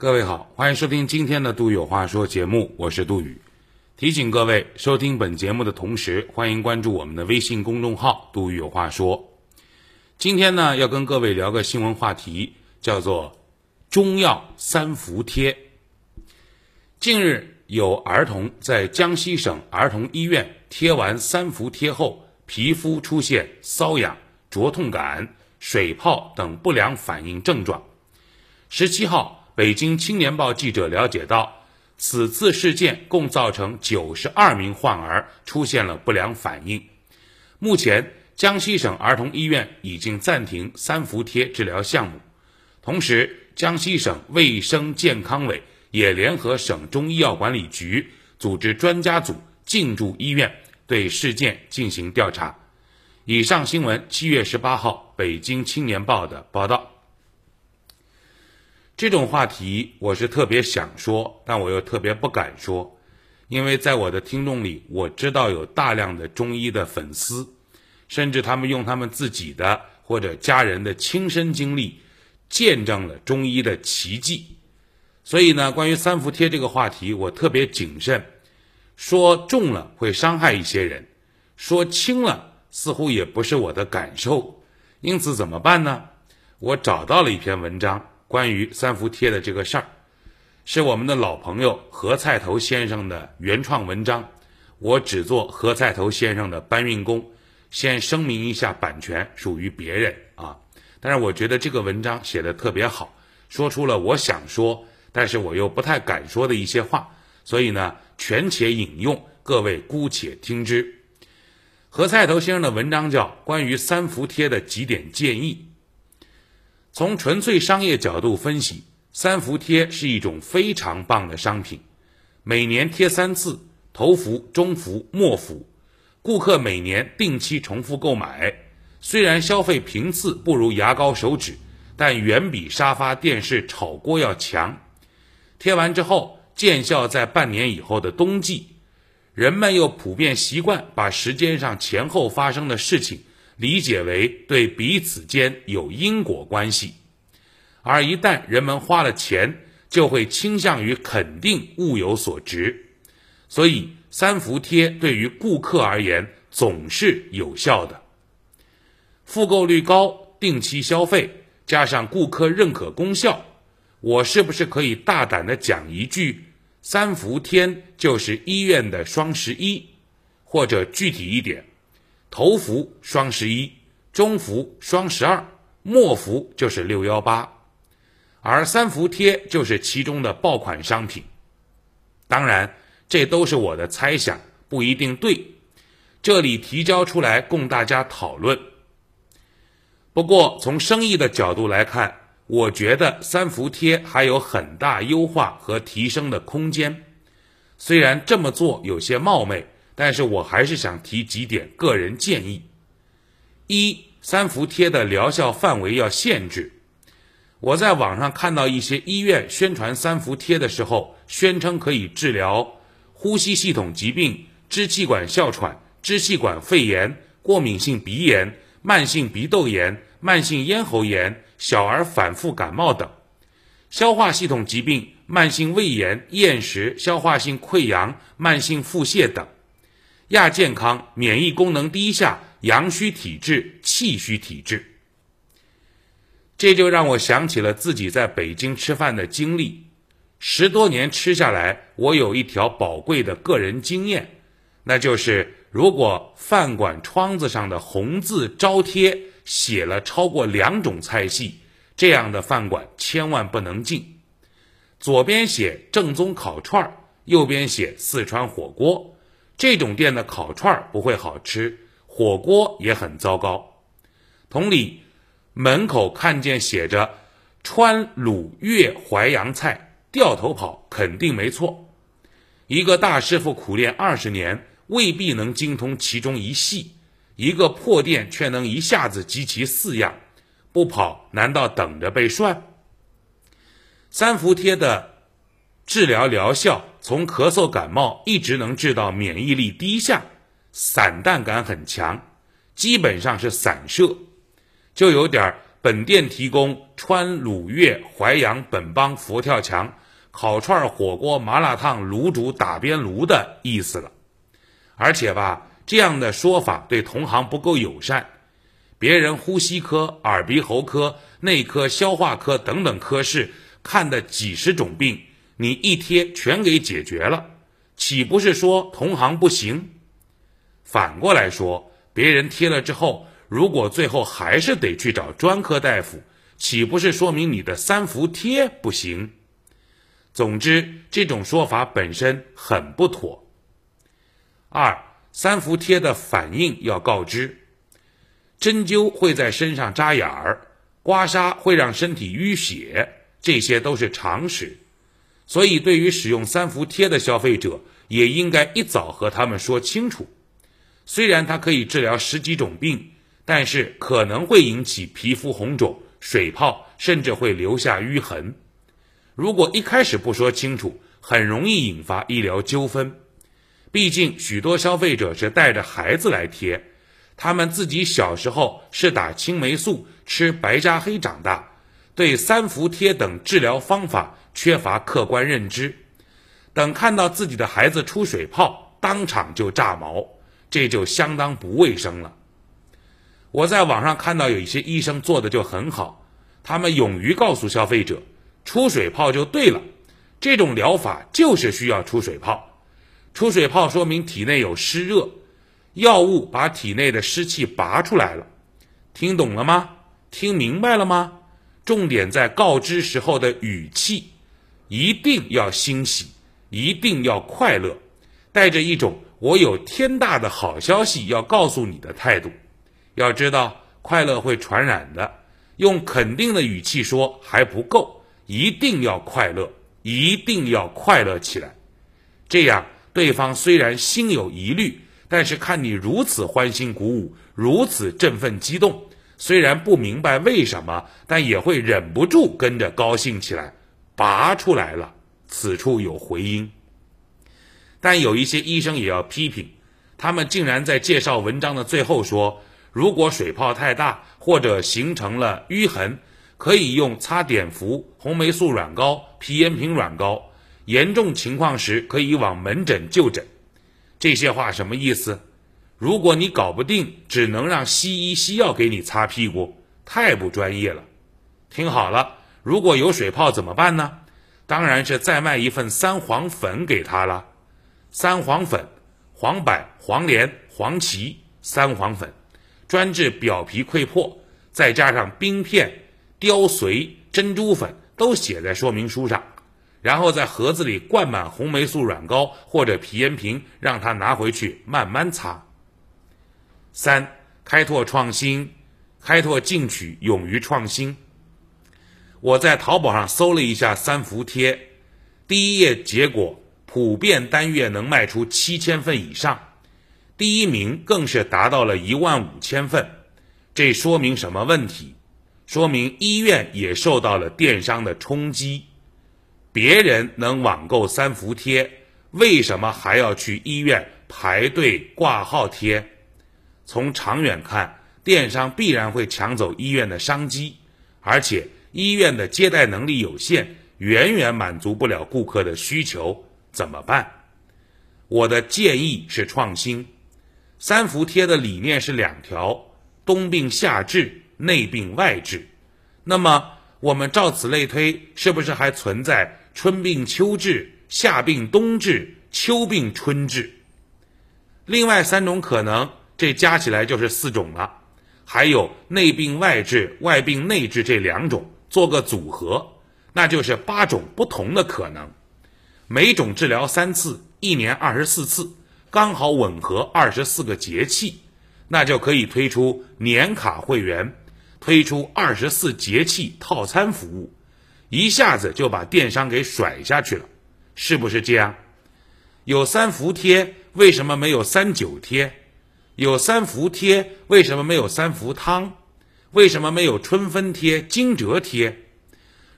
各位好，欢迎收听今天的《杜宇有话说》节目，我是杜宇。提醒各位，收听本节目的同时，欢迎关注我们的微信公众号“杜宇有话说”。今天呢，要跟各位聊个新闻话题，叫做“中药三伏贴”。近日，有儿童在江西省儿童医院贴完三伏贴后，皮肤出现瘙痒、灼痛感、水泡等不良反应症状。十七号，北京青年报记者了解到。此次事件共造成九十二名患儿出现了不良反应。目前，江西省儿童医院已经暂停三伏贴治疗项目。同时，江西省卫生健康委也联合省中医药管理局组织专家组进驻医院，对事件进行调查。以上新闻，七月十八号，北京青年报的报道。这种话题我是特别想说，但我又特别不敢说，因为在我的听众里，我知道有大量的中医的粉丝，甚至他们用他们自己的或者家人的亲身经历，见证了中医的奇迹。所以呢，关于三伏贴这个话题，我特别谨慎，说重了会伤害一些人，说轻了似乎也不是我的感受。因此怎么办呢？我找到了一篇文章。关于三伏贴的这个事儿，是我们的老朋友何菜头先生的原创文章，我只做何菜头先生的搬运工，先声明一下版权属于别人啊。但是我觉得这个文章写的特别好，说出了我想说，但是我又不太敢说的一些话，所以呢，权且引用，各位姑且听之。何菜头先生的文章叫《关于三伏贴的几点建议》。从纯粹商业角度分析，三伏贴是一种非常棒的商品。每年贴三次，头伏、中伏、末伏，顾客每年定期重复购买。虽然消费频次不如牙膏、手纸，但远比沙发、电视、炒锅要强。贴完之后，见效在半年以后的冬季。人们又普遍习惯把时间上前后发生的事情。理解为对彼此间有因果关系，而一旦人们花了钱，就会倾向于肯定物有所值，所以三伏贴对于顾客而言总是有效的。复购率高，定期消费，加上顾客认可功效，我是不是可以大胆的讲一句：三伏天就是医院的双十一，或者具体一点？头伏双十一，中伏双十二，末伏就是六幺八，而三伏贴就是其中的爆款商品。当然，这都是我的猜想，不一定对。这里提交出来供大家讨论。不过，从生意的角度来看，我觉得三伏贴还有很大优化和提升的空间。虽然这么做有些冒昧。但是我还是想提几点个人建议：一、三伏贴的疗效范围要限制。我在网上看到一些医院宣传三伏贴的时候，宣称可以治疗呼吸系统疾病、支气管哮喘、支气管肺炎、过敏性鼻炎、慢性鼻窦炎、慢性咽喉炎、小儿反复感冒等；消化系统疾病、慢性胃炎、厌食、消化性溃疡、慢性腹泻等。亚健康、免疫功能低下、阳虚体质、气虚体质，这就让我想起了自己在北京吃饭的经历。十多年吃下来，我有一条宝贵的个人经验，那就是如果饭馆窗子上的红字招贴写了超过两种菜系，这样的饭馆千万不能进。左边写正宗烤串，右边写四川火锅。这种店的烤串不会好吃，火锅也很糟糕。同理，门口看见写着“川鲁粤淮扬菜”，掉头跑肯定没错。一个大师傅苦练二十年，未必能精通其中一系；一个破店却能一下子集齐四样，不跑难道等着被涮？三伏贴的治疗疗效。从咳嗽感冒一直能治到免疫力低下，散弹感很强，基本上是散射，就有点本店提供川鲁粤淮扬本帮佛跳墙、烤串火锅、麻辣烫、卤煮打边炉的意思了。而且吧，这样的说法对同行不够友善。别人呼吸科、耳鼻喉科、内科、消化科等等科室看的几十种病，你一贴全给解决了，岂不是说同行不行？反过来说，别人贴了之后，如果最后还是得去找专科大夫，岂不是说明你的三伏贴不行？总之，这种说法本身很不妥。二，三伏贴的反应要告知。针灸会在身上扎眼儿，刮痧会让身体淤血，这些都是常识。所以，对于使用三伏贴的消费者，也应该一早和他们说清楚。虽然它可以治疗十几种病，但是可能会引起皮肤红肿、水泡，甚至会留下淤痕。如果一开始不说清楚，很容易引发医疗纠纷。毕竟，许多消费者是带着孩子来贴。他们自己小时候是打青霉素、吃白加黑长大，对三伏贴等治疗方法缺乏客观认知。等看到自己的孩子出水泡，当场就炸毛，这就相当不卫生了。我在网上看到有一些医生做的就很好，他们勇于告诉消费者，出水泡就对了，这种疗法就是需要出水泡，出水泡说明体内有湿热。药物把体内的湿气拔出来了，听懂了吗？听明白了吗？重点在告知时候的语气，一定要欣喜，一定要快乐，带着一种我有天大的好消息要告诉你的态度。要知道，快乐会传染的。用肯定的语气说还不够，一定要快乐，一定要快乐起来。这样，对方虽然心有疑虑。但是看你如此欢欣鼓舞，如此振奋激动，虽然不明白为什么，但也会忍不住跟着高兴起来。拔出来了，此处有回音。但有一些医生也要批评，他们竟然在介绍文章的最后说，如果水泡太大或者形成了淤痕，可以用擦碘伏、红霉素软膏、皮炎平软膏，严重情况时可以往门诊就诊。这些话什么意思？如果你搞不定，只能让西医西药给你擦屁股，太不专业了。听好了，如果有水泡怎么办呢？当然是再卖一份三黄粉给他了。三黄粉，黄柏、黄连、黄芪，三黄粉，专治表皮溃破，再加上冰片、雕髓、珍珠粉，都写在说明书上。然后在盒子里灌满红霉素软膏或者皮炎平，让他拿回去慢慢擦。三、开拓创新，开拓进取，勇于创新。我在淘宝上搜了一下三伏贴，第一页结果普遍单月能卖出七千份以上，第一名更是达到了一万五千份。这说明什么问题？说明医院也受到了电商的冲击。别人能网购三伏贴，为什么还要去医院排队挂号贴？从长远看，电商必然会抢走医院的商机，而且医院的接待能力有限，远远满足不了顾客的需求，怎么办？我的建议是创新。三伏贴的理念是两条：冬病夏治，内病外治。那么我们照此类推，是不是还存在？春病秋治，夏病冬治，秋病春治。另外三种可能，这加起来就是四种了。还有内病外治、外病内治这两种，做个组合，那就是八种不同的可能。每种治疗三次，一年二十四次，刚好吻合二十四个节气，那就可以推出年卡会员，推出二十四节气套餐服务。一下子就把电商给甩下去了，是不是这样？有三伏贴，为什么没有三九贴？有三伏贴，为什么没有三伏汤？为什么没有春分贴、惊蛰贴？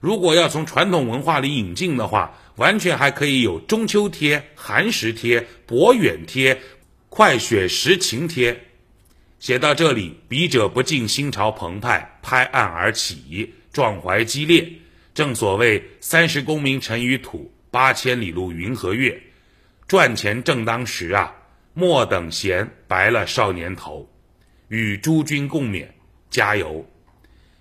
如果要从传统文化里引进的话，完全还可以有中秋贴、寒食贴、博远贴、快雪时晴贴。写到这里，笔者不禁心潮澎湃，拍案而起，壮怀激烈。正所谓三十功名尘与土，八千里路云和月。赚钱正当时啊，莫等闲，白了少年头。与诸君共勉，加油！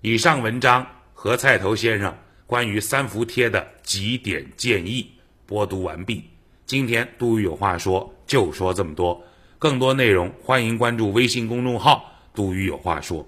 以上文章和菜头先生关于三伏贴的几点建议播读完毕。今天杜宇有话说，就说这么多。更多内容，欢迎关注微信公众号“杜宇有话说”。